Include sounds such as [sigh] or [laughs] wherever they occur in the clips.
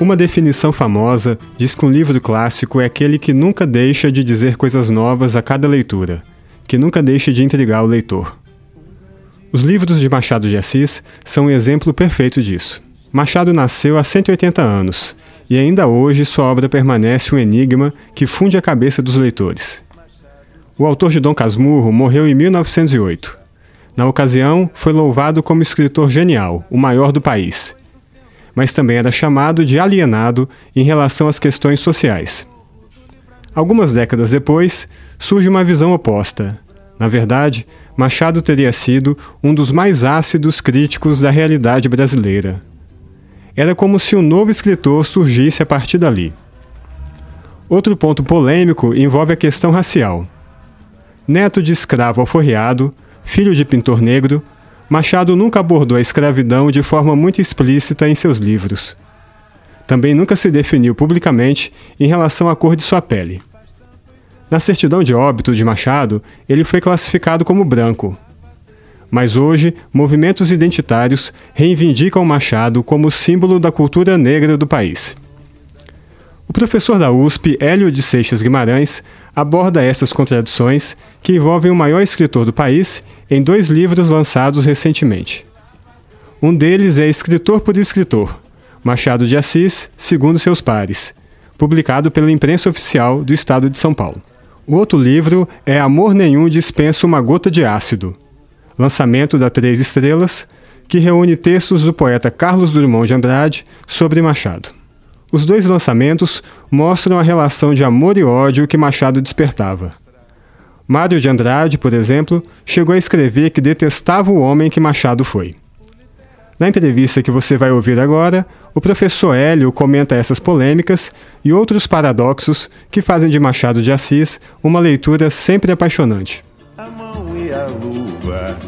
Uma definição famosa diz que um livro clássico é aquele que nunca deixa de dizer coisas novas a cada leitura, que nunca deixa de intrigar o leitor. Os livros de Machado de Assis são um exemplo perfeito disso. Machado nasceu há 180 anos e ainda hoje sua obra permanece um enigma que funde a cabeça dos leitores. O autor de Dom Casmurro morreu em 1908. Na ocasião, foi louvado como escritor genial, o maior do país, mas também era chamado de alienado em relação às questões sociais. Algumas décadas depois, surge uma visão oposta. Na verdade, Machado teria sido um dos mais ácidos críticos da realidade brasileira. Era como se um novo escritor surgisse a partir dali. Outro ponto polêmico envolve a questão racial. Neto de escravo alforreado, filho de pintor negro, Machado nunca abordou a escravidão de forma muito explícita em seus livros. Também nunca se definiu publicamente em relação à cor de sua pele. Na certidão de óbito de Machado, ele foi classificado como branco. Mas hoje, movimentos identitários reivindicam Machado como símbolo da cultura negra do país. Professor da USP, Hélio de Seixas Guimarães, aborda essas contradições que envolvem o maior escritor do país em dois livros lançados recentemente. Um deles é Escritor por Escritor, Machado de Assis, segundo seus pares, publicado pela imprensa oficial do estado de São Paulo. O outro livro é Amor Nenhum Dispensa uma Gota de Ácido, lançamento da Três Estrelas, que reúne textos do poeta Carlos Drummond de Andrade sobre Machado. Os dois lançamentos mostram a relação de amor e ódio que Machado despertava. Mário de Andrade, por exemplo, chegou a escrever que detestava o homem que Machado foi. Na entrevista que você vai ouvir agora, o professor Hélio comenta essas polêmicas e outros paradoxos que fazem de Machado de Assis uma leitura sempre apaixonante. A mão e a luva,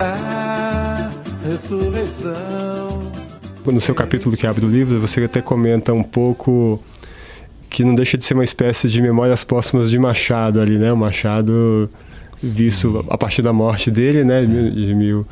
a ressurreição no seu capítulo que abre o livro, você até comenta um pouco que não deixa de ser uma espécie de memórias póstumas de Machado ali, né? O Machado visto a partir da morte dele, né? De mil,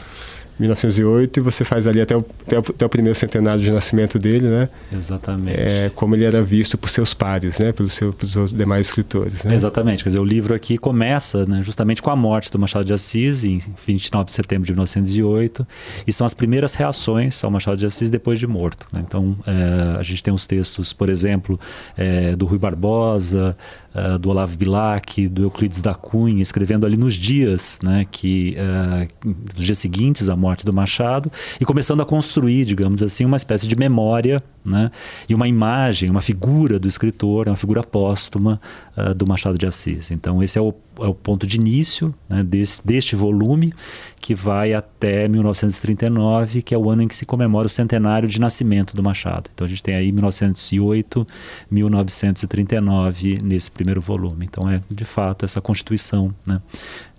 1908 e você faz ali até o, até o, até o, primeiro centenário de nascimento dele, né? Exatamente. É, como ele era visto por seus pares, né? Pelos, seu, pelos demais escritores, né? Exatamente. Quer dizer, o livro aqui começa né, justamente com a morte do Machado de Assis em 29 de setembro de 1908 e são as primeiras reações ao Machado de Assis depois de morto. Né? Então, é, a gente tem os textos, por exemplo, é, do Rui Barbosa, uh, do Olavo Bilac, do Euclides da Cunha, escrevendo ali nos dias, né, que, uh, nos dias seguintes à morte do Machado, e começando a construir, digamos assim, uma espécie de memória né, e uma imagem, uma figura do escritor, uma figura póstuma uh, do Machado de Assis. Então, esse é o é o ponto de início né, deste volume, que vai até 1939, que é o ano em que se comemora o centenário de nascimento do Machado. Então a gente tem aí 1908, 1939 nesse primeiro volume. Então é de fato essa constituição né,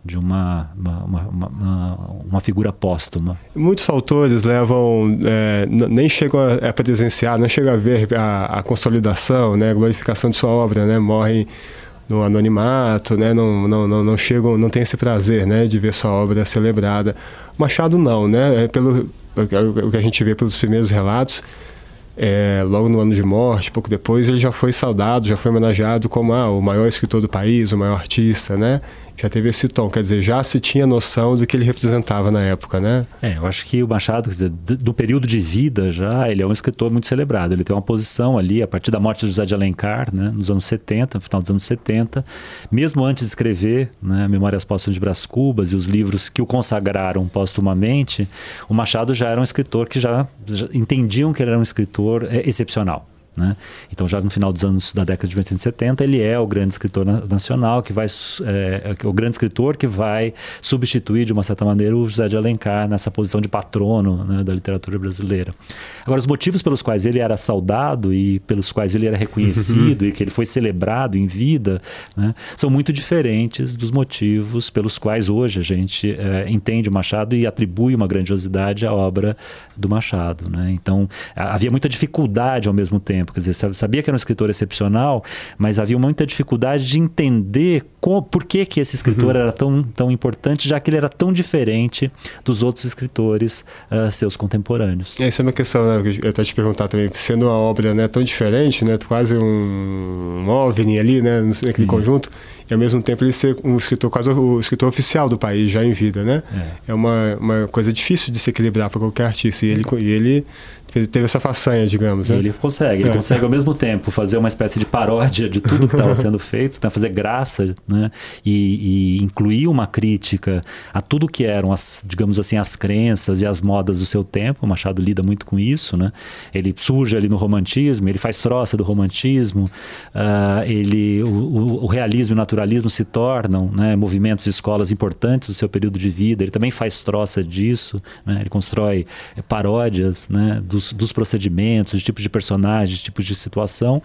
de uma, uma, uma, uma, figura póstuma. Muitos autores levam, é, nem chegam a, a presenciar, não chegam a ver a, a consolidação, né, a glorificação de sua obra, né, morrem no anonimato, né? Não, não, não, não chegam, não tem esse prazer, né? De ver sua obra celebrada. Machado não, né? É pelo o que a gente vê pelos primeiros relatos, é, logo no ano de morte, pouco depois, ele já foi saudado, já foi homenageado como ah, o maior escritor do país, o maior artista, né? Já teve esse tom, quer dizer, já se tinha noção do que ele representava na época, né? É, eu acho que o Machado, dizer, do período de vida já, ele é um escritor muito celebrado. Ele tem uma posição ali, a partir da morte de José de Alencar, né, nos anos 70, no final dos anos 70, mesmo antes de escrever né, Memórias Póstumas de Brás Cubas e os livros que o consagraram póstumamente, o Machado já era um escritor que já, já entendiam que ele era um escritor é, excepcional. Né? Então, já no final dos anos da década de 1970, ele é o grande escritor nacional que vai é, é, o grande escritor que vai substituir de uma certa maneira o José de Alencar nessa posição de patrono né, da literatura brasileira. Agora, os motivos pelos quais ele era saudado e pelos quais ele era reconhecido e que ele foi celebrado em vida né, são muito diferentes dos motivos pelos quais hoje a gente é, entende o Machado e atribui uma grandiosidade à obra do Machado. Né? Então, havia muita dificuldade ao mesmo tempo tempo. Quer dizer, sabia que era um escritor excepcional, mas havia muita dificuldade de entender por que, que esse escritor uhum. era tão, tão importante, já que ele era tão diferente dos outros escritores uh, seus contemporâneos. Essa é uma questão, né, eu até te perguntar também, sendo uma obra né, tão diferente, né, quase um, um OVNI ali, né, naquele Sim. conjunto, e ao mesmo tempo ele ser um escritor, quase o escritor oficial do país, já em vida, né? É, é uma, uma coisa difícil de se equilibrar para qualquer artista. E ele, e ele teve essa façanha, digamos. Né? Ele consegue, ele é. consegue ao mesmo tempo fazer uma espécie de paródia de tudo que estava [laughs] sendo feito, né? fazer graça, né? E, e, incluir uma crítica a tudo que eram as, digamos assim, as crenças e as modas do seu tempo. O Machado lida muito com isso, né? Ele surge ali no romantismo, ele faz troça do romantismo, uh, ele, o, o, realismo e se tornam né, movimentos e escolas importantes do seu período de vida. Ele também faz troça disso, né? ele constrói paródias, né? Do dos, dos procedimentos, de tipos de personagens, de tipos de situação.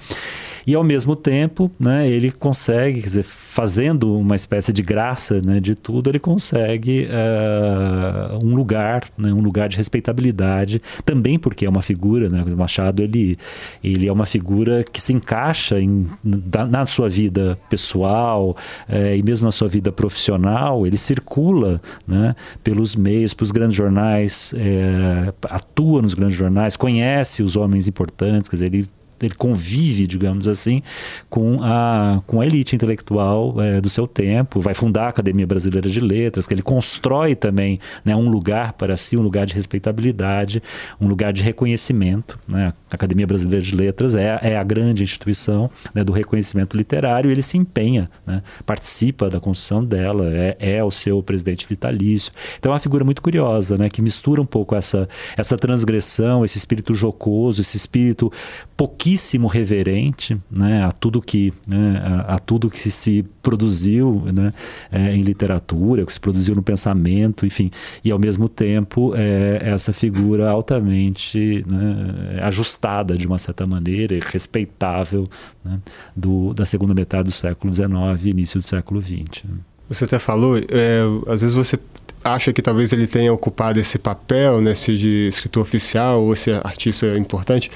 E ao mesmo tempo, né, ele consegue, quer dizer, fazendo uma espécie de graça né, de tudo, ele consegue uh, um lugar, né, um lugar de respeitabilidade, também porque é uma figura, o Machado ele, ele é uma figura que se encaixa em, na, na sua vida pessoal uh, e mesmo na sua vida profissional, ele circula né, pelos meios, pelos grandes jornais, uh, atua nos grandes jornais, conhece os homens importantes, quer dizer, ele ele convive, digamos assim, com a, com a elite intelectual é, do seu tempo, vai fundar a Academia Brasileira de Letras, que ele constrói também né, um lugar para si, um lugar de respeitabilidade, um lugar de reconhecimento. Né? A Academia Brasileira de Letras é, é a grande instituição né, do reconhecimento literário ele se empenha, né, participa da construção dela, é, é o seu presidente vitalício. Então é uma figura muito curiosa, né, que mistura um pouco essa, essa transgressão, esse espírito jocoso, esse espírito pouquíssimo pouquíssimo reverente né, a tudo que né, a, a, tudo que se produziu né, é, em literatura, que se produziu no pensamento, enfim, e ao mesmo tempo é, essa figura altamente né, ajustada de uma certa maneira, respeitável né, do, da segunda metade do século XIX início do século XX. Você até falou, é, às vezes você acha que talvez ele tenha ocupado esse papel, né, de escritor oficial ou esse artista importante,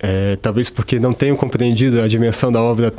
é, talvez porque não tenham compreendido a dimensão da obra,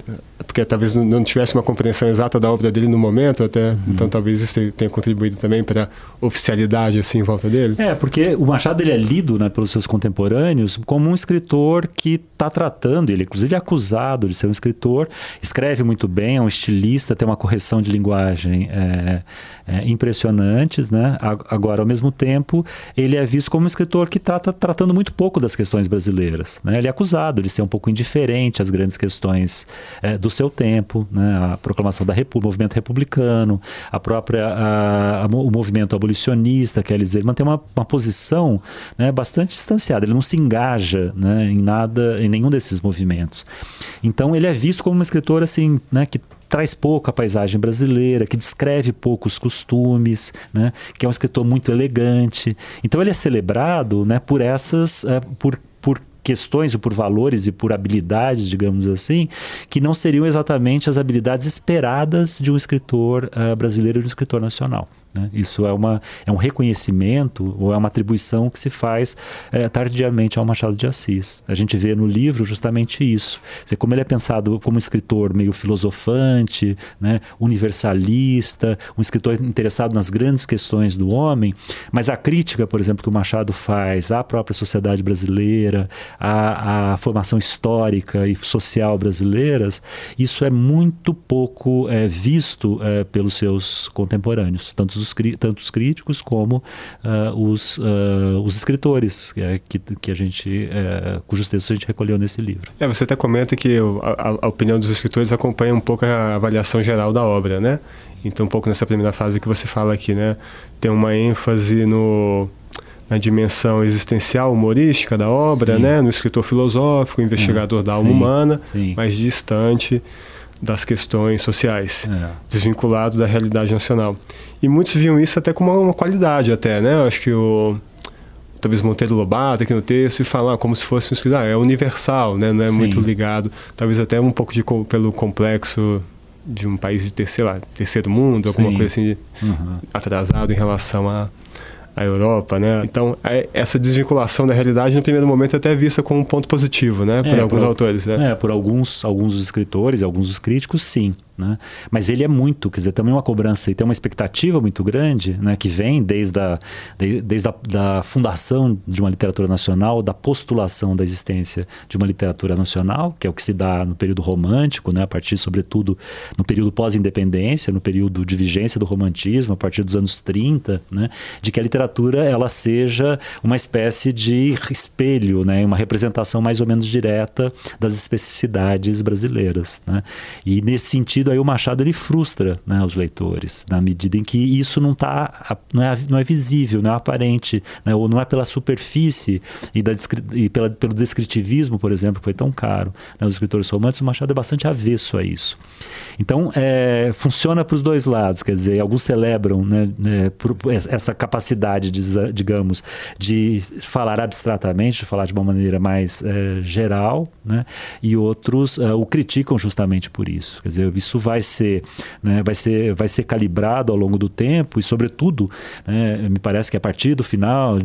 porque talvez não tivesse uma compreensão exata da obra dele no momento, até. Uhum. Então talvez isso tenha contribuído também para a oficialidade assim em volta dele. É, porque o Machado ele é lido né, pelos seus contemporâneos como um escritor que está tratando, ele inclusive é acusado de ser um escritor, escreve muito bem, é um estilista, tem uma correção de linguagem é, é, impressionantes, né? Agora, ao mesmo tempo, ele é visto como um escritor que trata tratando muito pouco das questões brasileiras, né? Ele é acusado de ser um pouco indiferente às grandes questões é, do seu tempo, né? a proclamação da República, o movimento republicano, a própria a, a, o movimento abolicionista, quer dizer, ele mantém uma, uma posição né, bastante distanciada, ele não se engaja né, em nada, em nenhum desses movimentos. Então ele é visto como um escritor assim, né, que traz pouco a paisagem brasileira, que descreve pouco os costumes, né? que é um escritor muito elegante. Então ele é celebrado né, por essas, uh, por, por questões, por valores e por habilidades, digamos assim, que não seriam exatamente as habilidades esperadas de um escritor uh, brasileiro e de um escritor nacional. Né? Isso é, uma, é um reconhecimento ou é uma atribuição que se faz é, tardiamente ao Machado de Assis. A gente vê no livro justamente isso. Dizer, como ele é pensado como um escritor meio filosofante, né? universalista, um escritor interessado nas grandes questões do homem, mas a crítica, por exemplo, que o Machado faz à própria sociedade brasileira, à, à formação histórica e social brasileiras, isso é muito pouco é, visto é, pelos seus contemporâneos, tanto os, tanto os críticos como uh, os, uh, os escritores é, que, que a gente, uh, cujos textos a gente recolheu nesse livro. É, você até comenta que a, a, opinião dos escritores acompanha um pouco a avaliação geral da obra, né? Então, um pouco nessa primeira fase que você fala aqui, né? Tem uma ênfase no na dimensão existencial, humorística da obra, sim. né? No escritor filosófico, investigador da alma sim, humana, sim. mais distante das questões sociais, é. desvinculado da realidade nacional. E muitos viam isso até como uma qualidade até, né? Eu acho que o talvez Monteiro Lobato aqui no texto e falar como se fosse um escritor, ah, é universal, né? Não é Sim. muito ligado, talvez até um pouco de pelo complexo de um país de terceiro, lá, terceiro mundo, alguma Sim. coisa assim uhum. atrasado em relação a a Europa, né? Então, é, essa desvinculação da realidade, no primeiro momento, é até vista como um ponto positivo, né? Por é, alguns por, autores, né? É, por alguns, alguns dos escritores, alguns dos críticos, sim. Né? Mas ele é muito, quer dizer, também uma cobrança e tem uma expectativa muito grande, né, que vem desde a, de, desde a da fundação de uma literatura nacional, da postulação da existência de uma literatura nacional, que é o que se dá no período romântico, né, a partir, sobretudo, no período pós-independência, no período de vigência do romantismo, a partir dos anos 30, né, de que a literatura ela seja uma espécie de espelho, né, uma representação mais ou menos direta das especificidades brasileiras. Né? E nesse sentido, sentido, aí o Machado ele frustra né, os leitores, na medida em que isso não, tá, não, é, não é visível, não é aparente, né, ou não é pela superfície e, da, e pela, pelo descritivismo, por exemplo, que foi tão caro. Né, os escritores românticos, o Machado é bastante avesso a isso. Então, é, funciona para os dois lados, quer dizer, alguns celebram né, por, essa capacidade, de, digamos, de falar abstratamente, de falar de uma maneira mais é, geral, né, e outros é, o criticam justamente por isso. Quer dizer, isso vai ser, né, vai ser, vai ser calibrado ao longo do tempo e, sobretudo, né, me parece que a partir do final,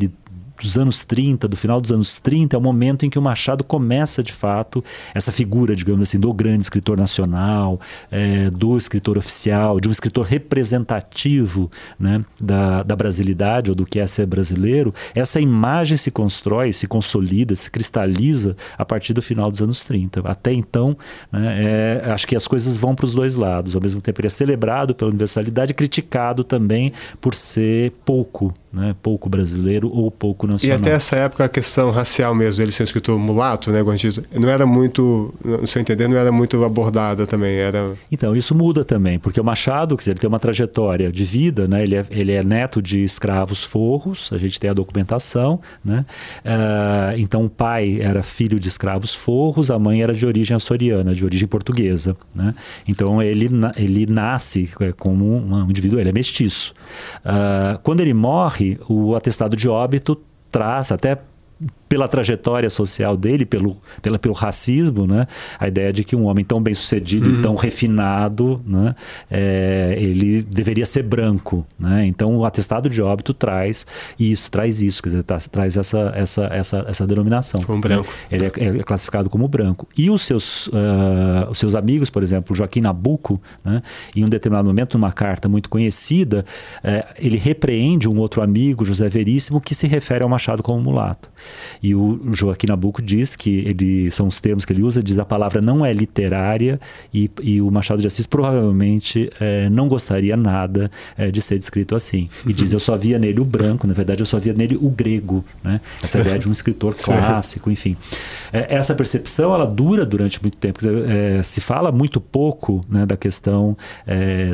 dos anos 30, do final dos anos 30, é o momento em que o Machado começa, de fato, essa figura, digamos assim, do grande escritor nacional, é, do escritor oficial, de um escritor representativo né, da, da brasilidade ou do que é ser brasileiro. Essa imagem se constrói, se consolida, se cristaliza a partir do final dos anos 30. Até então, né, é, acho que as coisas vão para os dois lados. Ao mesmo tempo, ele é celebrado pela universalidade, criticado também por ser pouco né? pouco brasileiro ou pouco nacional. E até essa época a questão racial mesmo, ele ser um escritor mulato, né, não era muito, no seu entender, não era muito abordada também, era... Então, isso muda também, porque o Machado, quer dizer, ele tem uma trajetória de vida, né, ele é, ele é neto de escravos forros, a gente tem a documentação, né, uh, então o pai era filho de escravos forros, a mãe era de origem açoriana, de origem portuguesa, né, então ele, ele nasce é, como um indivíduo, ele é mestiço. Uh, quando ele morre, o atestado de óbito traz até pela trajetória social dele, pelo, pela, pelo racismo, né? A ideia de que um homem tão bem sucedido uhum. e tão refinado, né? É, ele deveria ser branco, né? Então o atestado de óbito traz isso, traz isso, quer dizer, tá, traz essa, essa, essa, essa denominação. Como branco. Ele é, é, classificado como branco. E os seus, uh, os seus amigos, por exemplo, Joaquim Nabuco, né? em um determinado momento, numa carta muito conhecida, uh, ele repreende um outro amigo, José Veríssimo, que se refere ao Machado como mulato. E o Joaquim Nabuco diz que ele são os termos que ele usa, diz a palavra não é literária e, e o Machado de Assis provavelmente é, não gostaria nada é, de ser descrito assim. E diz eu só via nele o branco, na verdade eu só via nele o grego, né? Essa ideia de um escritor [laughs] clássico, enfim. É, essa percepção ela dura durante muito tempo. Dizer, se fala muito pouco né, da questão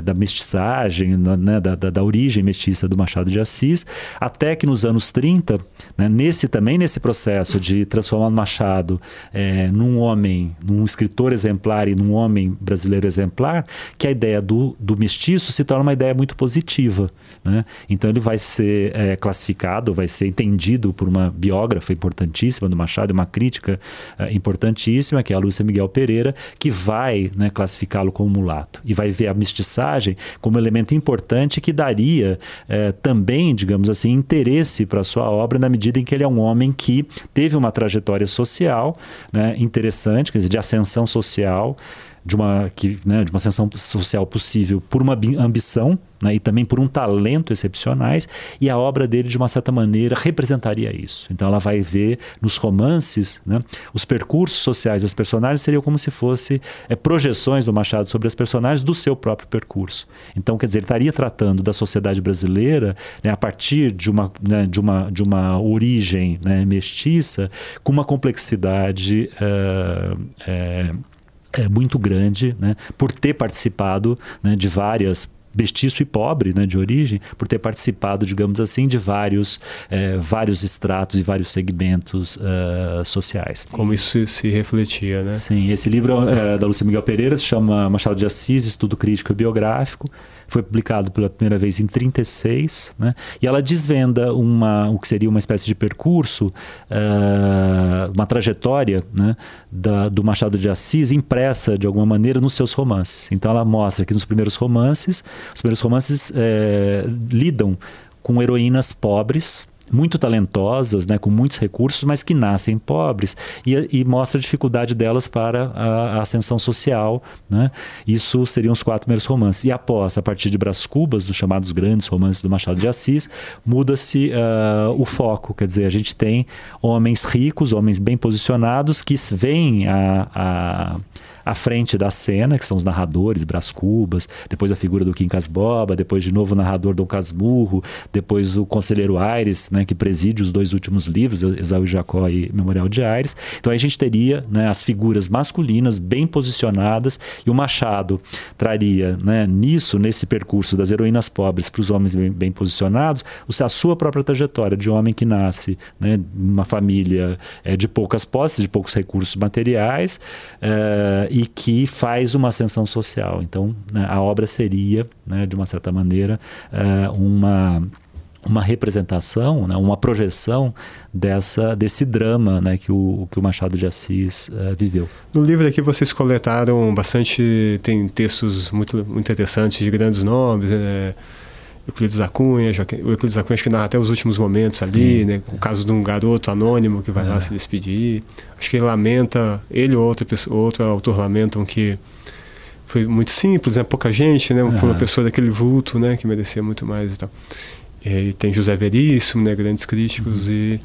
da mestiçagem, né, da, da, da origem mestiça do Machado de Assis, até que nos anos 30, né, nesse também nesse processo de transformar Machado é, num homem, num escritor exemplar e num homem brasileiro exemplar, que a ideia do, do mestiço se torna uma ideia muito positiva. Né? Então ele vai ser é, classificado, vai ser entendido por uma biógrafa importantíssima do Machado, uma crítica é, importantíssima, que é a Lúcia Miguel Pereira, que vai né, classificá-lo como mulato e vai ver a mestiçagem como elemento importante que daria é, também, digamos assim, interesse para a sua obra na medida em que ele é um homem que teve uma trajetória social né, interessante, quer dizer, de ascensão social, de uma, que, né, de uma ascensão social possível por uma ambição né, e também por um talento excepcionais, e a obra dele, de uma certa maneira, representaria isso. Então ela vai ver nos romances né, os percursos sociais das personagens seriam como se fossem é, projeções do Machado sobre as personagens do seu próprio percurso. Então, quer dizer, ele estaria tratando da sociedade brasileira né, a partir de uma, né, de uma, de uma origem né, mestiça com uma complexidade. Uh, uh, é, muito grande, né, por ter participado né, de várias mestiço e pobre né, de origem, por ter participado, digamos assim, de vários, é, vários estratos e vários segmentos uh, sociais. Como isso se, se, refletia, né? Sim, esse livro é, da Lúcia Miguel Pereira se chama Machado de Assis, Estudo Crítico e Biográfico foi publicado pela primeira vez em 36, né? e ela desvenda uma, o que seria uma espécie de percurso, uh, uma trajetória né? da, do Machado de Assis impressa de alguma maneira nos seus romances. Então ela mostra que nos primeiros romances, os primeiros romances é, lidam com heroínas pobres, muito talentosas, né, com muitos recursos, mas que nascem pobres e, e mostra a dificuldade delas para a, a ascensão social. Né? Isso seriam os quatro primeiros romances. E após, a partir de Brás Cubas, dos chamados grandes romances do Machado de Assis, muda-se uh, o foco. Quer dizer, a gente tem homens ricos, homens bem posicionados que veem a, a à frente da cena, que são os narradores, Brás Cubas, depois a figura do Quincas Boba, depois de novo o narrador Dom Casmurro, depois o conselheiro Aires, né, que preside os dois últimos livros, Esaú e Jacó e Memorial de Aires. Então a gente teria né, as figuras masculinas bem posicionadas e o Machado traria né, nisso, nesse percurso das heroínas pobres para os homens bem, bem, posicionados, a sua própria trajetória de homem que nasce né, numa família é, de poucas posses, de poucos recursos materiais, é, e que faz uma ascensão social. Então, né, a obra seria, né, de uma certa maneira, uh, uma uma representação, né, uma projeção dessa, desse drama né, que, o, que o Machado de Assis uh, viveu. No livro aqui vocês coletaram bastante, tem textos muito, muito interessantes de grandes nomes, né, Euclides da Cunha, o Euclides da Cunha acho que narra até os últimos momentos ali, Sim, né? O caso de um garoto anônimo que vai é. lá se despedir. Acho que ele lamenta, ele ou outra pessoa, outro autor lamentam que foi muito simples, né? Pouca gente, né? Uma pessoa daquele vulto, né? Que merecia muito mais e tal. E tem José Veríssimo, né? Grandes críticos uhum. e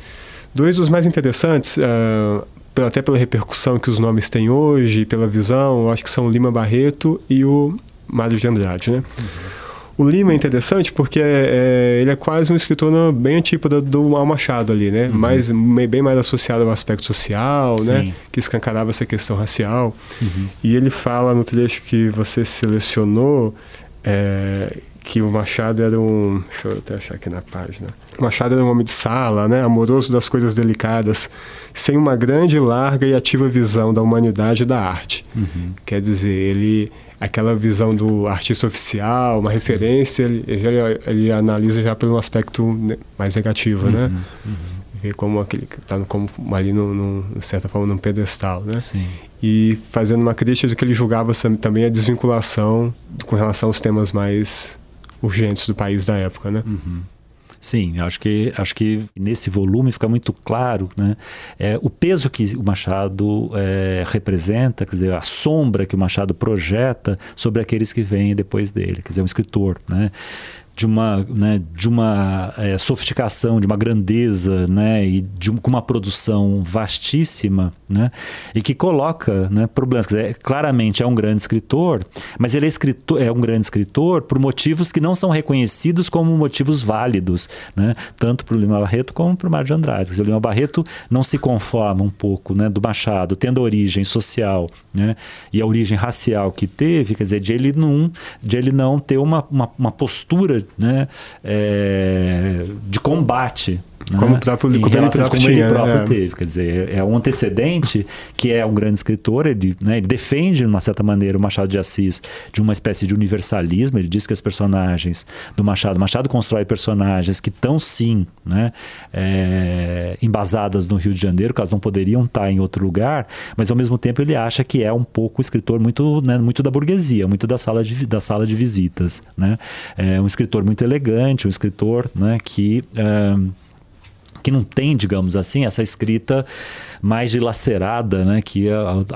dois dos mais interessantes, uh, até pela repercussão que os nomes têm hoje, pela visão, acho que são o Lima Barreto e o Mário de Andrade, né? Uhum. O Lima é interessante porque é, é, ele é quase um escritor bem antípoda do Mal Machado ali, né? Uhum. Mais, bem mais associado ao aspecto social, né? Sim. né? Que escancarava essa questão racial. Uhum. E ele fala no trecho que você selecionou é, que o Machado era um... Deixa eu até achar aqui na página. O Machado era um homem de sala, né? Amoroso das coisas delicadas, sem uma grande, larga e ativa visão da humanidade e da arte. Uhum. Quer dizer, ele aquela visão do artista oficial, uma Sim. referência, ele, ele, ele, analisa já pelo aspecto mais negativo, né? uhum, né? Uhum. Vê como aquele está como ali no, no, de certa forma num pedestal, né? Sim. E fazendo uma crítica do que ele julgava também a desvinculação com relação aos temas mais urgentes do país da época, né? Uhum. Sim, acho que, acho que nesse volume fica muito claro né, é, o peso que o Machado é, representa, quer dizer, a sombra que o Machado projeta sobre aqueles que vêm depois dele, quer dizer, um escritor. Né? De uma, né, de uma é, sofisticação, de uma grandeza, né, e de com uma produção vastíssima, né, e que coloca né, problemas. Quer dizer, claramente é um grande escritor, mas ele é, escritor, é um grande escritor por motivos que não são reconhecidos como motivos válidos, né, tanto para o Lima Barreto como para o Mário de Andrade. Dizer, o Lima Barreto não se conforma um pouco né, do Machado, tendo a origem social né, e a origem racial que teve, quer dizer, de ele não, de ele não ter uma, uma, uma postura né, é, de combate? Como o próprio, como ele próprio, como ele próprio é. teve. Quer dizer, é um antecedente que é um grande escritor, ele, né, ele defende, de uma certa maneira, o Machado de Assis de uma espécie de universalismo. Ele diz que as personagens do Machado, Machado constrói personagens que estão, sim, né, é, embasadas no Rio de Janeiro, que elas não poderiam estar em outro lugar, mas ao mesmo tempo ele acha que é um pouco escritor muito, né, muito da burguesia, muito da sala de, da sala de visitas. Né? É um escritor muito elegante, um escritor né, que. Uh, que não tem, digamos assim, essa escrita mais dilacerada, né, que é,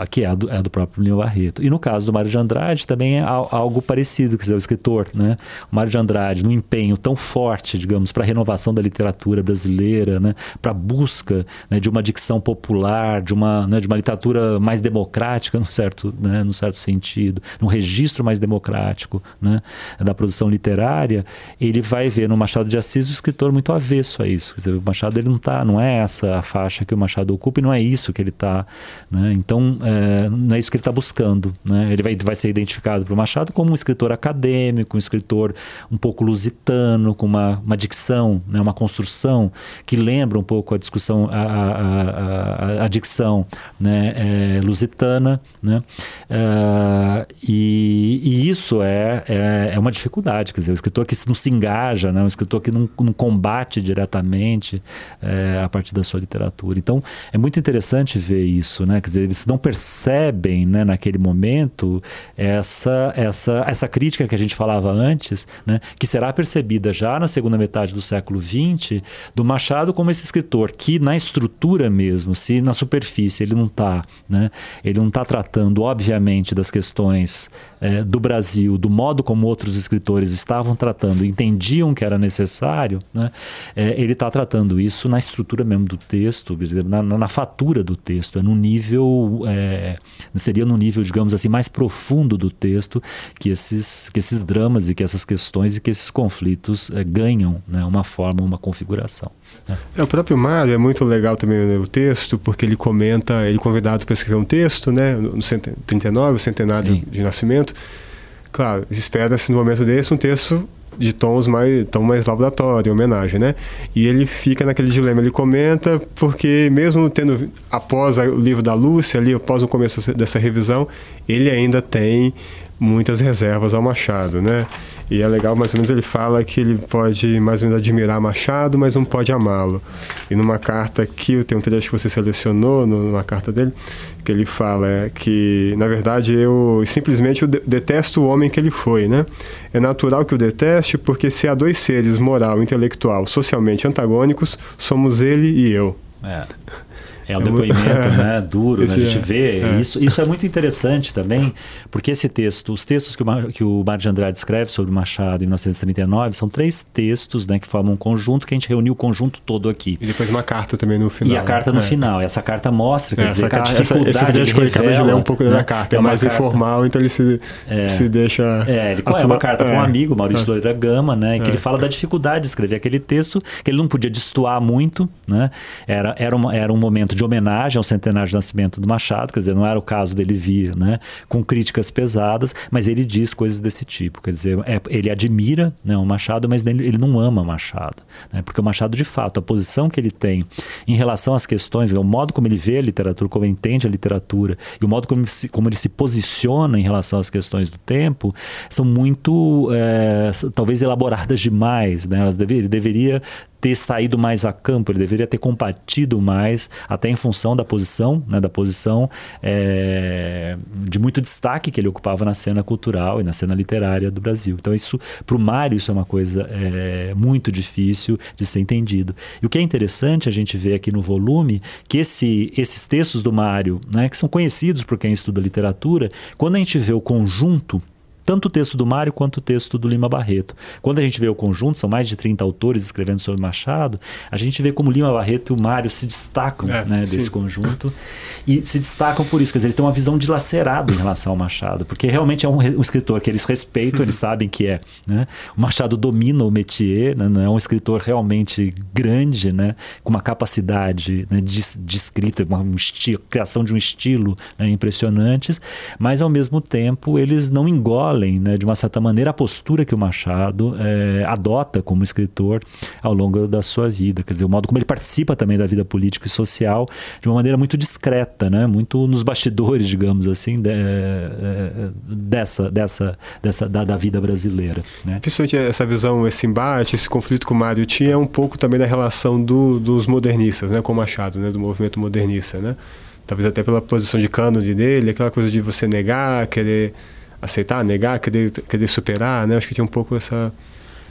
que é, a do, é do próprio Lima Barreto. E no caso do Mário de Andrade também é algo parecido, quer dizer, o escritor, né, o Mário de Andrade, num empenho tão forte, digamos, para a renovação da literatura brasileira, né, para a busca né, de uma dicção popular, de uma, né, de uma literatura mais democrática, no certo, né, no certo sentido, num registro mais democrático né, da produção literária, ele vai ver no Machado de Assis o escritor muito avesso a isso. Quer dizer, o Machado ele não tá, não é essa a faixa que o Machado ocupa e não é isso que ele está. Né? Então, é, não é isso que ele está buscando. Né? Ele vai, vai ser identificado por Machado como um escritor acadêmico, um escritor um pouco lusitano, com uma, uma dicção, né? uma construção que lembra um pouco a discussão, a, a, a, a dicção né? É, lusitana. Né? É, e, e, isso é, é, é, uma dificuldade, quer dizer, o escritor que não se engaja, né? um escritor que não, não combate diretamente é, a partir da sua literatura. Então, é muito interessante ver isso, né? Quer dizer, eles não percebem, né, naquele momento, essa, essa, essa crítica que a gente falava antes, né, que será percebida já na segunda metade do século XX, do Machado como esse escritor que, na estrutura mesmo, se na superfície ele não está, né, ele não está tratando, obviamente, das questões é, do Brasil, do modo como outros escritores estavam tratando, entendiam que era necessário, né, é, ele está tratando isso na estrutura mesmo do texto, na, na, fatura do texto, é no nível, é, seria no nível, digamos assim, mais profundo do texto que esses, que esses dramas e que essas questões e que esses conflitos é, ganham né, uma forma, uma configuração. Né. É, o próprio Mário é muito legal também né, o texto, porque ele comenta, ele é convidado para escrever um texto, né, no 39, o centenário Sim. de nascimento. Claro, espera-se no momento desse um texto de tons mais, tom mais laboratório, homenagem, né? E ele fica naquele dilema, ele comenta, porque mesmo tendo, após o livro da Lúcia, ali, após o começo dessa revisão, ele ainda tem muitas reservas ao Machado, né? E é legal, mais ou menos, ele fala que ele pode mais ou menos admirar Machado, mas não pode amá-lo. E numa carta que tem um trecho que você selecionou, numa carta dele, que ele fala é que, na verdade, eu simplesmente detesto o homem que ele foi, né? É natural que o deteste, porque se há dois seres, moral intelectual, socialmente antagônicos, somos ele e eu. É. [laughs] É um depoimento né, [laughs] duro, né? a gente é, vê. É. Isso, isso é muito interessante também, porque esse texto, os textos que o, que o Mário de Andrade escreve sobre Machado em 1939, são três textos né, que formam um conjunto que a gente reuniu o conjunto todo aqui. E depois uma carta também no final. E a carta no é. final. E essa carta mostra, quer dizer, essa, a dificuldade essa, esse ele revela, de ler um pouco né? da carta, é, é mais carta, informal, então ele se, é, se deixa... É, ele é uma carta com um amigo, Maurício é. Loira Gama, né, em que ele fala da dificuldade de escrever aquele texto, que ele não podia destoar muito, né, era, era, uma, era um momento de homenagem ao centenário de nascimento do Machado, quer dizer, não era o caso dele vir né, com críticas pesadas, mas ele diz coisas desse tipo, quer dizer, é, ele admira né, o Machado, mas ele, não ama Machado, né, porque o Machado, de fato, a posição que ele tem em relação às questões, o modo como ele vê a literatura, como ele entende a literatura, e o modo como ele se, como ele se posiciona em relação às questões do tempo, são muito, é, talvez, elaboradas demais, né, elas deve, ele deveria ter saído mais a campo, ele deveria ter combatido mais, até em função da posição, né, da posição é, de muito destaque que ele ocupava na cena cultural e na cena literária do Brasil. Então isso, para o Mário, isso é uma coisa é, muito difícil de ser entendido. E o que é interessante a gente ver aqui no volume, que esse, esses textos do Mário, né, que são conhecidos por quem estuda literatura, quando a gente vê o conjunto tanto o texto do Mário quanto o texto do Lima Barreto. Quando a gente vê o conjunto, são mais de 30 autores escrevendo sobre Machado, a gente vê como Lima Barreto e o Mário se destacam é, né, desse conjunto. E se destacam por isso, quer dizer, eles têm uma visão dilacerada em relação ao Machado, porque realmente é um, um escritor que eles respeitam, eles sabem que é. Né? O Machado domina o métier, né? é um escritor realmente grande, né? com uma capacidade né, de, de, escrita, uma um estilo, criação de um estilo né, impressionantes, mas ao mesmo tempo eles não engolem né, de uma certa maneira, a postura que o Machado é, adota como escritor ao longo da sua vida. Quer dizer, o modo como ele participa também da vida política e social de uma maneira muito discreta, né, muito nos bastidores, digamos assim, de, é, dessa, dessa, dessa da, da, vida brasileira. Né? Principalmente essa visão, esse embate, esse conflito com o Mário tinha um pouco também da relação do, dos modernistas né, com o Machado, né, do movimento modernista. Né? Talvez até pela posição de cânone dele, aquela coisa de você negar, querer aceitar, negar, querer, querer superar, né? Acho que tinha um pouco essa...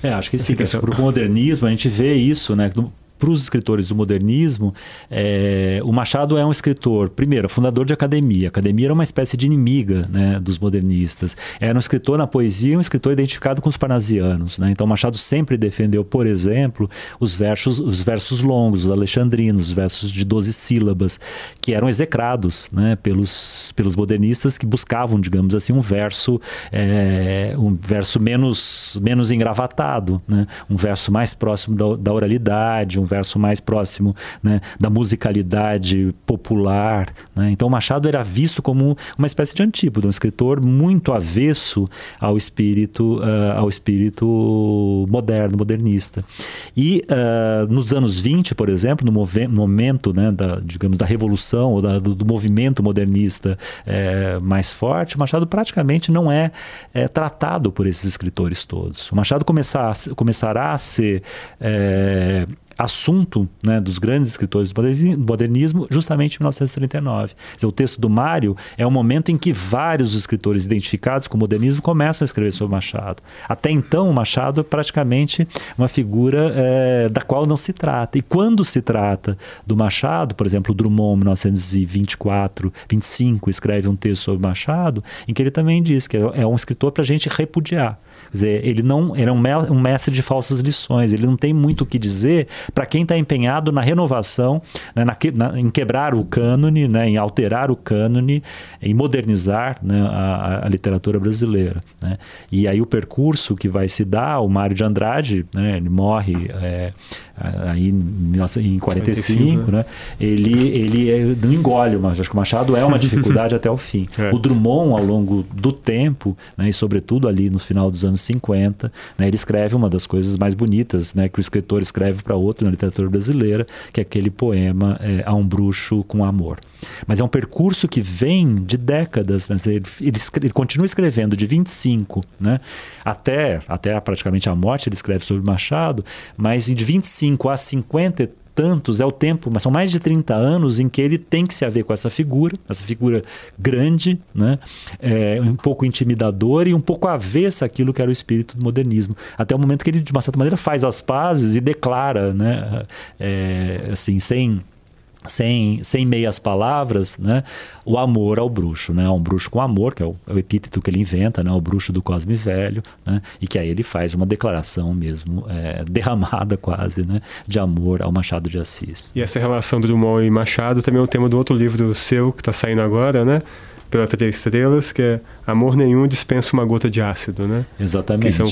É, acho que sim. Para o modernismo, a gente vê isso, né? Para os escritores do modernismo, é, o Machado é um escritor, primeiro, fundador de academia. A academia era uma espécie de inimiga né, dos modernistas. Era um escritor na poesia, um escritor identificado com os parnasianos. Né? Então, Machado sempre defendeu, por exemplo, os versos, os versos longos, os alexandrinos, os versos de 12 sílabas, que eram execrados né, pelos, pelos modernistas que buscavam, digamos assim, um verso, é, um verso menos, menos engravatado, né? um verso mais próximo da, da oralidade, um verso mais próximo né, da musicalidade popular. Né? Então Machado era visto como uma espécie de antípodo, um escritor muito avesso ao espírito, uh, ao espírito moderno, modernista. E uh, nos anos 20, por exemplo, no momento né, da, digamos, da revolução ou da, do, do, movimento modernista é, mais forte, Machado praticamente não é, é, tratado por esses escritores todos. O Machado começar, começará a ser é, assunto né, dos grandes escritores do modernismo justamente em 1939. Dizer, o texto do Mário é o momento em que vários escritores identificados com o modernismo começam a escrever sobre Machado. Até então, o Machado é praticamente uma figura é, da qual não se trata. E quando se trata do Machado, por exemplo, Drummond, em 1924, 25, escreve um texto sobre Machado, em que ele também diz que é um escritor para a gente repudiar. Quer dizer, ele não era um mestre de falsas lições, ele não tem muito o que dizer para quem está empenhado na renovação, né, na, na, em quebrar o cânone, né, em alterar o cânone, em modernizar né, a, a, literatura brasileira. Né? E aí o percurso que vai se dar, o Mário de Andrade, né, ele morre é, aí em 45, 45 né? ele, ele é, não engole, mas acho que o Machado é uma dificuldade [laughs] até o fim. É. O Drummond, ao longo do tempo, né, e sobretudo ali no final dos anos 50, né, ele escreve uma das coisas mais bonitas né, que o escritor escreve para outro na literatura brasileira, que é aquele poema é, A um Bruxo com Amor. Mas é um percurso que vem de décadas. Né? Ele, ele, ele, continua escrevendo de 25 né? até, até praticamente a morte, ele escreve sobre Machado, mas de 25 a 50 tantos, é o tempo, mas são mais de 30 anos em que ele tem que se haver com essa figura, essa figura grande, né? É, um pouco intimidadora e um pouco avessa aquilo que era o espírito do modernismo. Até o momento que ele, de uma certa maneira, faz as pazes e declara, né? É, assim, sem sem, sem meias palavras, né, o amor ao bruxo, né, um bruxo com amor, que é o, é o epíteto que ele inventa, né, o bruxo do Cosme Velho, né, e que aí ele faz uma declaração mesmo, é, [laughs] derramada quase, né, de amor ao Machado de Assis. E essa relação do Drummond e Machado também é o tema do outro livro seu, que está saindo agora, né, pela Três Estrelas, que é Amor Nenhum Dispensa Uma Gota de Ácido, né? Exatamente. Que são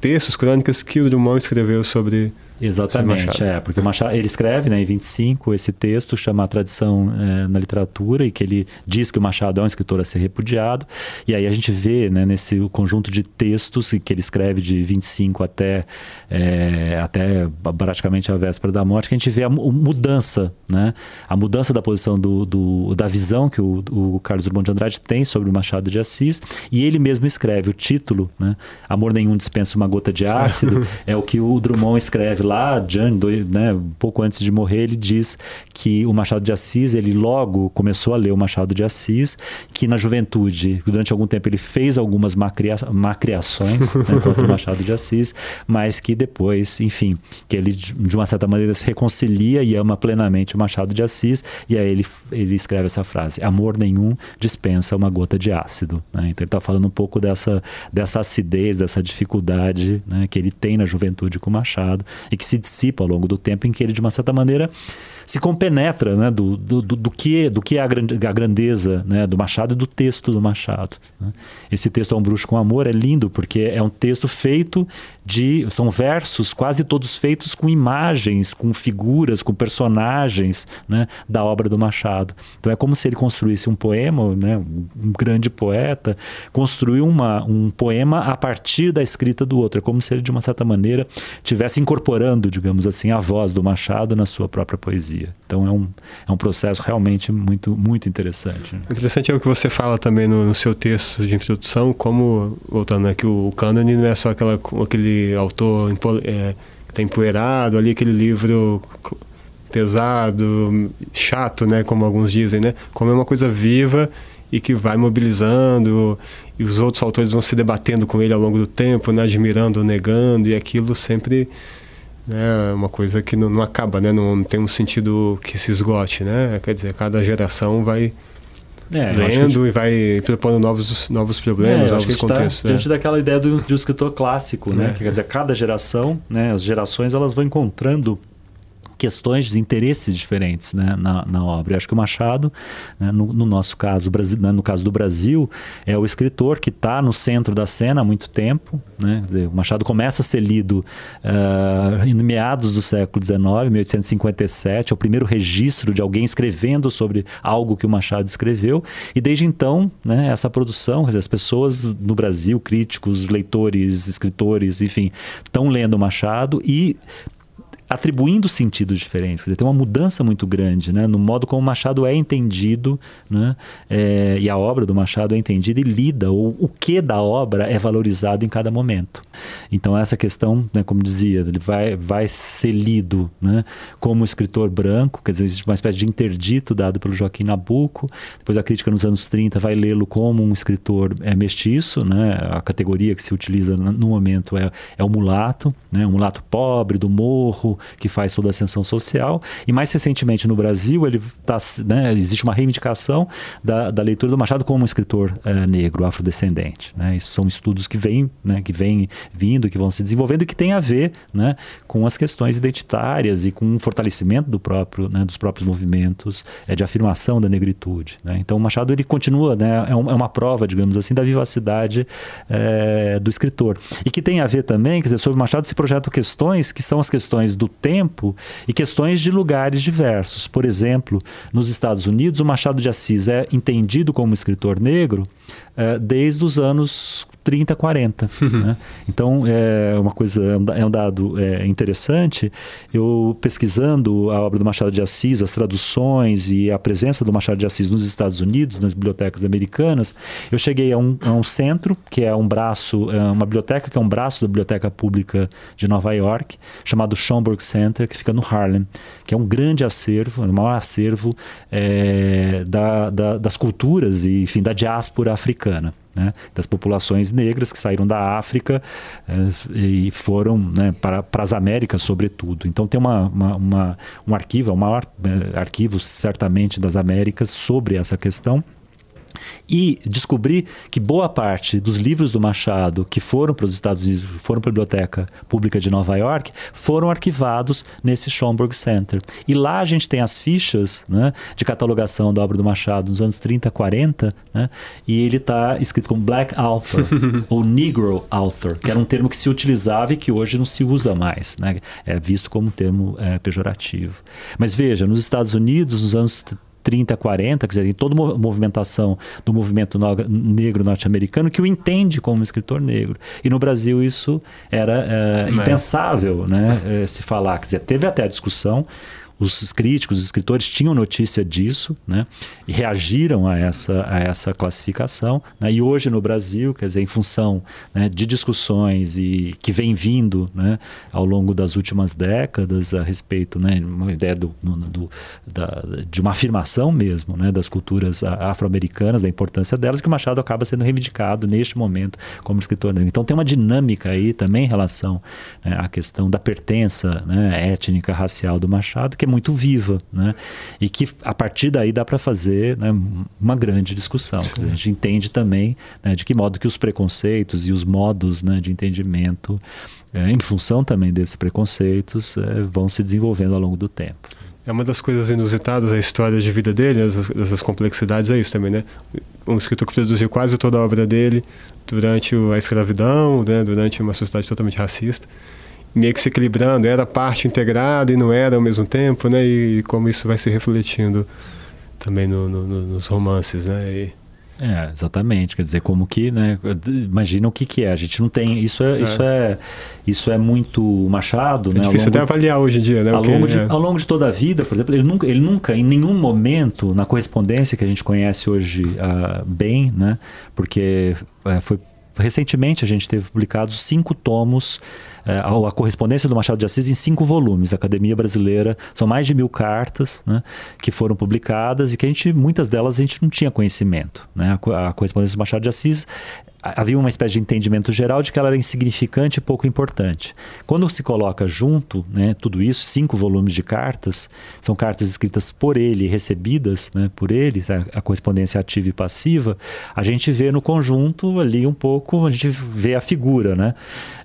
textos, crônicas que o Drummond escreveu sobre Exatamente, é, porque o Machado, ele escreve né, em 25 esse texto, chama A Tradição é, na Literatura, e que ele diz que o Machado é um escritor a ser repudiado, e aí a gente vê né, nesse conjunto de textos que ele escreve de 25 até, é, até praticamente a véspera da morte, que a gente vê a mudança, né, a mudança da posição do, do da visão que o, o Carlos Drummond de Andrade tem sobre o Machado de Assis, e ele mesmo escreve o título, né, Amor Nenhum Dispensa Uma Gota de Ácido, [laughs] é o que o Drummond escreve lá, Jan, né, um pouco antes de morrer, ele diz que o Machado de Assis, ele logo começou a ler o Machado de Assis, que na juventude, durante algum tempo, ele fez algumas macria macriações né, [laughs] contra o Machado de Assis, mas que depois, enfim, que ele de uma certa maneira se reconcilia e ama plenamente o Machado de Assis, e aí ele, ele escreve essa frase: Amor nenhum dispensa uma gota de ácido. Né? Então ele está falando um pouco dessa, dessa acidez, dessa dificuldade né, que ele tem na juventude com o Machado e que se dissipa ao longo do tempo, em que ele, de uma certa maneira, se compenetra né, do, do, do, que, do que é a, grandeza né, do Machado e do texto do Machado. Né? Esse texto é um bruxo com amor, é lindo, porque é um texto feito de. São versos quase todos feitos com imagens, com figuras, com personagens né, da obra do Machado. Então é como se ele construísse um poema, né, um grande poeta, construiu uma, um poema a partir da escrita do outro. É como se ele, de uma certa maneira, tivesse incorporando, digamos assim, a voz do Machado na sua própria poesia. Então é um, é um processo realmente muito, muito interessante. Né? Interessante é o que você fala também no, no seu texto de introdução, como, voltando aqui, o, o cânone não é só aquela, aquele autor é, que está empoeirado ali, aquele livro pesado, chato, né, como alguns dizem, né? Como é uma coisa viva e que vai mobilizando e os outros autores vão se debatendo com ele ao longo do tempo, né, admirando, negando e aquilo sempre né, uma coisa que não, não acaba, né, não, não, tem um sentido que se esgote, né? Quer dizer, cada geração vai é, lendo gente... e vai propondo novos, novos problemas, é, novos tá contextos. Tá diante é. daquela ideia do, de um escritor clássico, né? É. Quer dizer, cada geração, né, as gerações, elas vão encontrando questões de interesses diferentes né, na, na obra. Eu acho que o Machado, né, no, no, nosso caso, né, no caso do Brasil, é o escritor que está no centro da cena há muito tempo. Né? O Machado começa a ser lido uh, em meados do século XIX, 1857, é o primeiro registro de alguém escrevendo sobre algo que o Machado escreveu, e desde então, né, essa produção, dizer, as pessoas no Brasil, críticos, leitores, escritores, enfim, estão lendo o Machado e atribuindo sentidos diferentes. Tem uma mudança muito grande né, no modo como o Machado é entendido né, é, e a obra do Machado é entendida e lida, ou o que da obra é valorizado em cada momento. Então, essa questão, né, como dizia, ele vai, vai ser lido né, como escritor branco, quer dizer, existe uma espécie de interdito dado pelo Joaquim Nabuco. Depois, a crítica nos anos 30 vai lê-lo como um escritor é, mestiço, né, a categoria que se utiliza no momento é, é o mulato, né, um mulato pobre, do morro, que faz toda a ascensão social. E mais recentemente no Brasil, ele tá, né, existe uma reivindicação da, da leitura do Machado como um escritor é, negro, afrodescendente. Né? Isso são estudos que vêm né, que vindo, que vão se desenvolvendo e que tem a ver né, com as questões identitárias e com o fortalecimento do próprio, né, dos próprios movimentos é, de afirmação da negritude. Né? Então o Machado ele continua, né, é, um, é, uma prova, digamos assim, da vivacidade é, do escritor. E que tem a ver também, quer dizer, sobre o Machado se projetam questões que são as questões do tempo e questões de lugares diversos. Por exemplo, nos Estados Unidos, o Machado de Assis é entendido como escritor negro é, desde os anos 30, 40. né? Então, é uma coisa, é um dado é, interessante. Eu pesquisando a obra do Machado de Assis, as traduções e a presença do Machado de Assis nos Estados Unidos, nas bibliotecas americanas, eu cheguei a um, a um centro, que é um braço, é uma biblioteca que é um braço da Biblioteca Pública de Nova York, chamado Schomburg Center, que fica no Harlem, que é um grande acervo, o maior acervo é, da, da, das culturas e, enfim, da diáspora africana né, das populações negras que saíram da África é, e foram né, para, para as Américas, sobretudo. Então tem uma, uma, uma um arquivo, é o maior é, arquivo certamente das Américas sobre essa questão e descobri que boa parte dos livros do Machado que foram para os Estados Unidos, foram para a Biblioteca Pública de Nova York, foram arquivados nesse Schomburg Center. E lá a gente tem as fichas né, de catalogação da obra do Machado nos anos 30, 40, né, e ele está escrito como Black Author [laughs] ou Negro Author, que era um termo que se utilizava e que hoje não se usa mais, né, é visto como um termo é, pejorativo. Mas veja, nos Estados Unidos, nos anos 30, 40, quer dizer, tem toda movimentação do movimento negro norte-americano que o entende como escritor negro. E no Brasil isso era é, impensável né, é, se falar. Quer dizer, teve até a discussão os críticos, os escritores tinham notícia disso, né? E reagiram a essa, a essa classificação. Né? E hoje no Brasil, quer dizer, em função né, de discussões e que vem vindo né, ao longo das últimas décadas a respeito, né, uma ideia do, do, da, de uma afirmação mesmo né, das culturas afro-americanas, da importância delas, que o Machado acaba sendo reivindicado neste momento como escritor negro. Então tem uma dinâmica aí também em relação né, à questão da pertença né, étnica, racial do Machado, que é muito viva, né? E que a partir daí dá para fazer né, uma grande discussão. A gente entende também né, de que modo que os preconceitos e os modos né, de entendimento, é, em função também desses preconceitos, é, vão se desenvolvendo ao longo do tempo. É uma das coisas inusitadas da história de vida dele, essas, essas complexidades, é isso também, né? Um escritor que produziu quase toda a obra dele durante a escravidão, né? durante uma sociedade totalmente racista meio que se equilibrando, era parte integrada e não era ao mesmo tempo, né? E como isso vai se refletindo também no, no, nos romances, né? E... É, exatamente. Quer dizer, como que, né? Imagina o que, que é. A gente não tem. Isso é, é. Isso é, isso é muito Machado, é né? Difícil até de, avaliar hoje em dia, né? Ao, longo de, é. ao longo de toda a vida, por exemplo, ele nunca, ele nunca, em nenhum momento, na correspondência que a gente conhece hoje uh, bem, né? Porque uh, foi recentemente a gente teve publicados cinco tomos é, a, correspondência do Machado de Assis em cinco volumes. A Academia Brasileira são mais de mil cartas né, que foram publicadas e que a gente, muitas delas a gente não tinha conhecimento. Né? A, a correspondência do Machado de Assis havia uma espécie de entendimento geral de que ela era insignificante e pouco importante. Quando se coloca junto né, tudo isso, cinco volumes de cartas, são cartas escritas por ele, recebidas né, por ele, a, a, correspondência ativa e passiva, a gente vê no conjunto ali um pouco, a gente vê a figura. Né?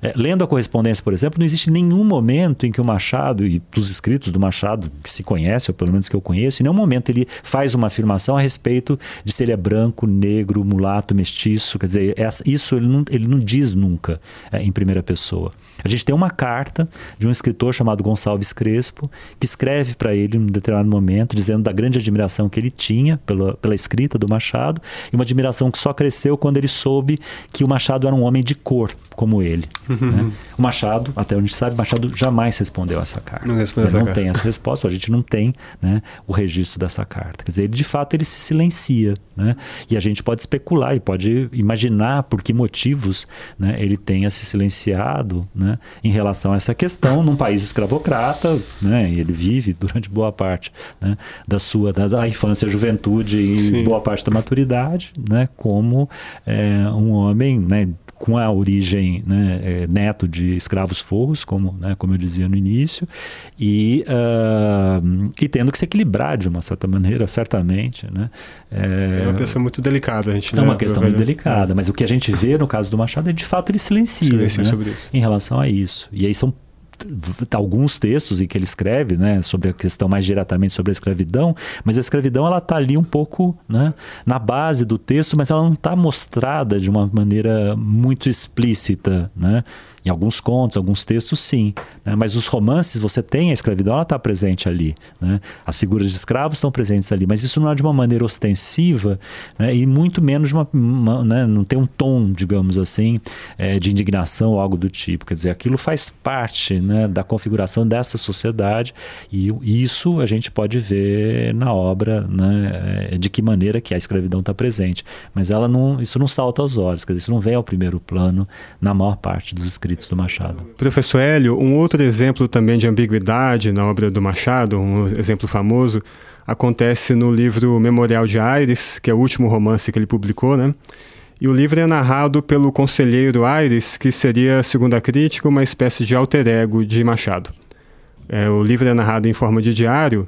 É, lendo a correspondência, por exemplo, não existe nenhum momento em que o Machado, e dos escritos do Machado, que se conhece, ou pelo menos que eu conheço, em nenhum momento ele faz uma afirmação a respeito de se ele é branco, negro, mulato, mestiço, quer dizer, é essa, isso ele não, ele não diz nunca é, em primeira pessoa. A gente tem uma carta de um escritor chamado Gonçalves Crespo, que escreve para ele em um determinado momento, dizendo da grande admiração que ele tinha pela, pela escrita do Machado, e uma admiração que só cresceu quando ele soube que o Machado era um homem de cor, como ele. Uhum. Né? O Machado, até onde sabe, Machado jamais respondeu essa carta. Não, respondeu dizer, essa não carta. tem essa resposta, a gente não tem né, o registro dessa carta. Quer dizer, ele, de fato, ele se silencia. Né? E a gente pode especular e pode imaginar por que motivos né, ele tenha se silenciado né, em relação a essa questão num país escravocrata, né, e ele vive durante boa parte né, da sua da, da infância, juventude e Sim. boa parte da maturidade, né, como é, um homem né, com a origem né, é, neto de escravos forros, como, né, como eu dizia no início, e, uh, e tendo que se equilibrar de uma certa maneira, certamente. Né? É, é uma questão muito delicada, a gente. É uma né, questão muito delicada, mas o que a gente vê no caso do Machado é de fato ele silencia, silencia né, sobre isso. em relação a isso. E aí são alguns textos em que ele escreve, né, sobre a questão mais diretamente sobre a escravidão, mas a escravidão ela está ali um pouco, né, na base do texto, mas ela não está mostrada de uma maneira muito explícita, né? Em alguns contos, alguns textos, sim. Né? Mas os romances, você tem a escravidão, ela está presente ali. Né? As figuras de escravos estão presentes ali. Mas isso não é de uma maneira ostensiva né? e muito menos de uma, uma né? não tem um tom, digamos assim, é, de indignação ou algo do tipo. Quer dizer, aquilo faz parte né, da configuração dessa sociedade e isso a gente pode ver na obra né, é, de que maneira que a escravidão está presente. Mas ela não, isso não salta aos olhos, quer dizer, isso não vem ao primeiro plano na maior parte dos escritos do Machado. Professor Hélio, um outro exemplo também de ambiguidade na obra do Machado, um exemplo famoso, acontece no livro Memorial de Aires, que é o último romance que ele publicou, né? E o livro é narrado pelo conselheiro Aires, que seria, segundo a crítica, uma espécie de alter ego de Machado. É, o livro é narrado em forma de diário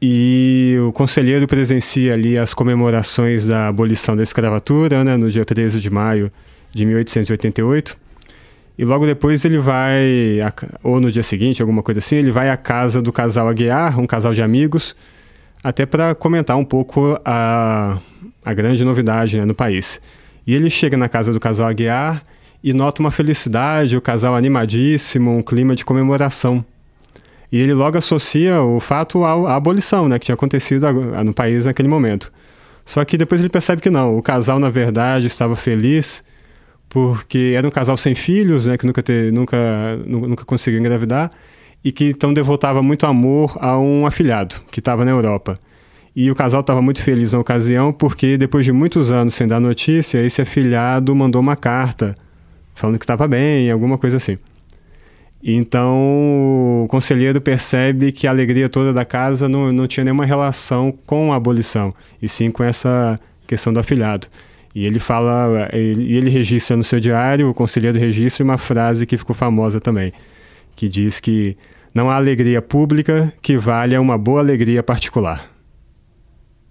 e o conselheiro presencia ali as comemorações da abolição da escravatura, né, no dia 13 de maio de 1888. E logo depois ele vai, ou no dia seguinte, alguma coisa assim, ele vai à casa do casal Aguiar, um casal de amigos, até para comentar um pouco a, a grande novidade né, no país. E ele chega na casa do casal Aguiar e nota uma felicidade, o casal animadíssimo, um clima de comemoração. E ele logo associa o fato à, abolição, né, que tinha acontecido no país naquele momento. Só que depois ele percebe que não, o casal na verdade estava feliz porque era um casal sem filhos, né, que nunca, ter, nunca, nunca conseguiu engravidar, e que então devotava muito amor a um afilhado que estava na Europa. E o casal estava muito feliz na ocasião, porque depois de muitos anos sem dar notícia, esse afilhado mandou uma carta falando que estava bem, alguma coisa assim. Então o conselheiro percebe que a alegria toda da casa não, não tinha nenhuma relação com a abolição, e sim com essa questão do afilhado. E ele fala, ele, ele registra no seu diário, o conselheiro registra uma frase que ficou famosa também, que diz que não há alegria pública que valha uma boa alegria particular.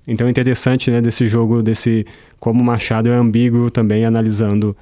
Então é interessante, né, desse jogo, desse como Machado é ambíguo também analisando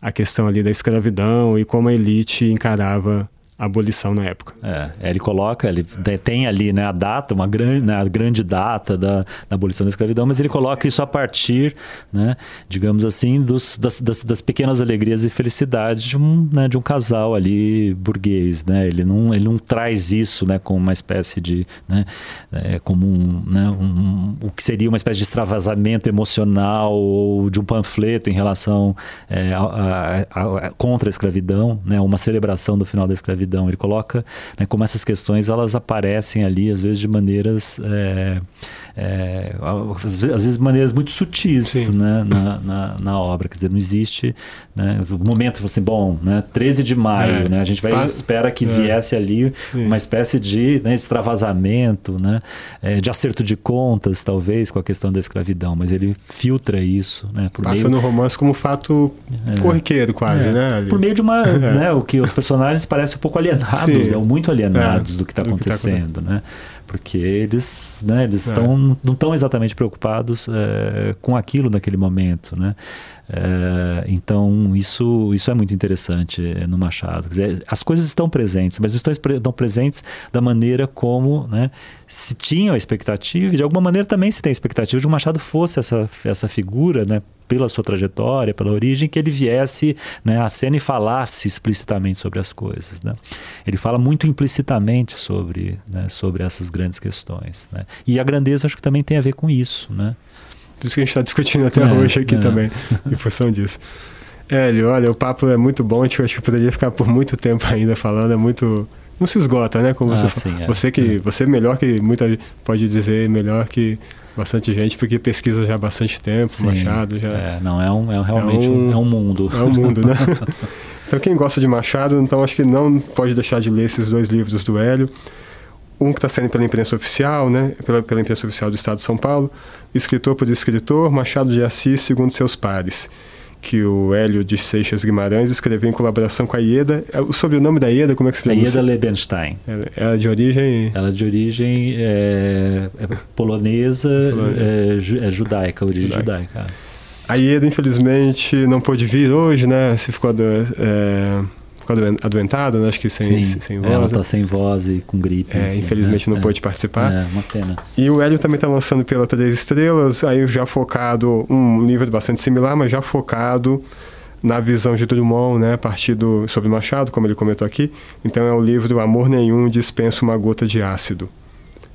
a questão ali da escravidão e como a elite encarava abolição na época. É, ele coloca, ele tem ali né, a data, uma grande, né, a grande data da, da, abolição da escravidão, mas ele coloca isso a partir, né, digamos assim, dos, das, das, das, pequenas alegrias e felicidades de um, né, de um casal ali burguês. Né? Ele, não, ele não traz isso né, como uma espécie de. Né, é, como um, né, um, o que seria uma espécie de extravasamento emocional ou de um panfleto em relação é, a, a, a, contra a escravidão, né, uma celebração do final da escravidão ele coloca né, como essas questões elas aparecem ali, às vezes de maneiras. É, é, às vezes maneiras muito sutis né, na, na, na, obra. Quer dizer, não existe né, o momento assim, bom, né, 13 de maio, é. né, a gente vai espera que é. viesse ali Sim. uma espécie de né, extravasamento, né, é, de acerto de contas, talvez, com a questão da escravidão, mas ele filtra isso. Né, Passa meio... no romance como fato é. corriqueiro, quase, é. né? Ali. Por meio de uma. [laughs] né, o que os personagens parecem um pouco alienados, né, muito alienados do que está acontecendo. Que tá né? Porque eles, né, eles é. estão, não estão exatamente preocupados é, com aquilo naquele momento, né? É, então isso, isso é muito interessante no Machado. Dizer, as coisas estão presentes, mas estão, estão presentes da maneira como né, se tinha a expectativa, e de alguma maneira também se tem a expectativa de que o Machado fosse essa, essa figura, né, pela sua trajetória, pela origem, que ele viesse né, à cena e falasse explicitamente sobre as coisas. Né? Ele fala muito implicitamente sobre, né, sobre essas grandes questões. Né? E a grandeza acho que também tem a ver com isso. Né? Por isso que a gente está discutindo até é, hoje aqui é. também, em função disso. Hélio, olha, o papo é muito bom, gente acho que poderia ficar por muito tempo ainda falando, é muito não se esgota, né? Como ah, você sim, é. você que é. você melhor que muita pode dizer melhor que bastante gente porque pesquisa já há bastante tempo, sim, Machado já. É, não é um é realmente é um, é um mundo. É um mundo, né? [laughs] então quem gosta de Machado, então acho que não pode deixar de ler esses dois livros do Hélio. Um que está saindo pela imprensa oficial, né? Pela, pela imprensa oficial do Estado de São Paulo, escritor por escritor, Machado de Assis segundo seus pares que o Hélio de Seixas Guimarães escreveu em colaboração com a Ieda. É, o sobrenome da Ieda, como é que se pronuncia? Ieda Lebenstein. Ela, ela é de origem... Ela é de origem é, é polonesa, é, é, judaica, origem judaica. judaica. A Ieda, infelizmente, não pôde vir hoje, né? Se ficou... Do, é, ficou adoentada, né? acho que sem, Sim, sem voz. Ela está sem voz e com gripe. É, enfim, infelizmente né? não é, pôde participar. É, uma pena. E o Hélio também está lançando pela Três Estrelas, aí já focado, um livro bastante similar, mas já focado na visão de Drummond, né, a partir do, sobre Machado, como ele comentou aqui. Então é o livro Amor Nenhum Dispensa uma Gota de Ácido.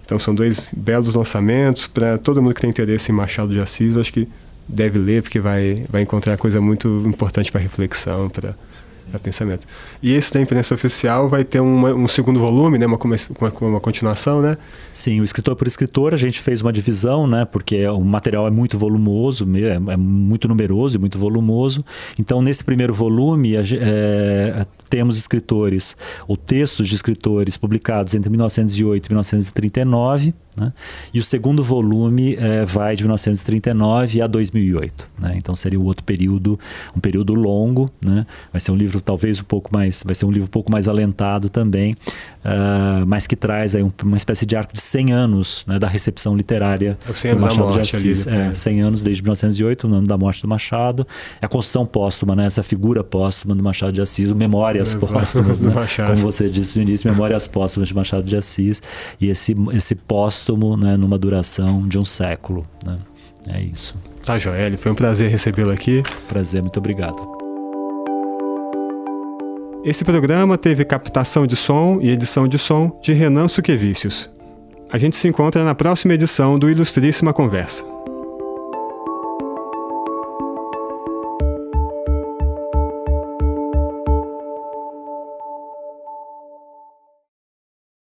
Então são dois belos lançamentos para todo mundo que tem interesse em Machado de Assis, acho que deve ler porque vai vai encontrar coisa muito importante para reflexão, para é pensamento. E esse da imprensa oficial vai ter uma, um segundo volume, né? Uma, uma, uma, continuação, né? Sim, o escritor por escritor, a gente fez uma divisão, né? Porque o material é muito volumoso, é, é muito numeroso e muito volumoso. Então, nesse primeiro volume, é, temos escritores, ou textos de escritores publicados entre 1908 e 1939, né? E o segundo volume é, vai de 1939 a 2008. Né? Então seria o outro período, um período longo. Né? Vai ser um livro talvez um pouco mais, vai ser um livro um pouco mais alentado também, uh, mas que traz aí um, uma espécie de arco de 100 anos né, da recepção literária é do Machado de Assis. Ali, é, 100 anos desde 1908, o ano da morte do Machado. É a construção póstuma, né? essa figura póstuma do Machado de Assis, o Memórias é, Póstumas, [laughs] né? como você disse no início, Memórias Póstumas de Machado de Assis. E esse, esse póstumo póstumo, né, numa duração de um século. Né? É isso. Tá, Joel, foi um prazer recebê-lo aqui. Prazer, muito obrigado. Esse programa teve captação de som e edição de som de Renan Suquevicius. A gente se encontra na próxima edição do Ilustríssima Conversa.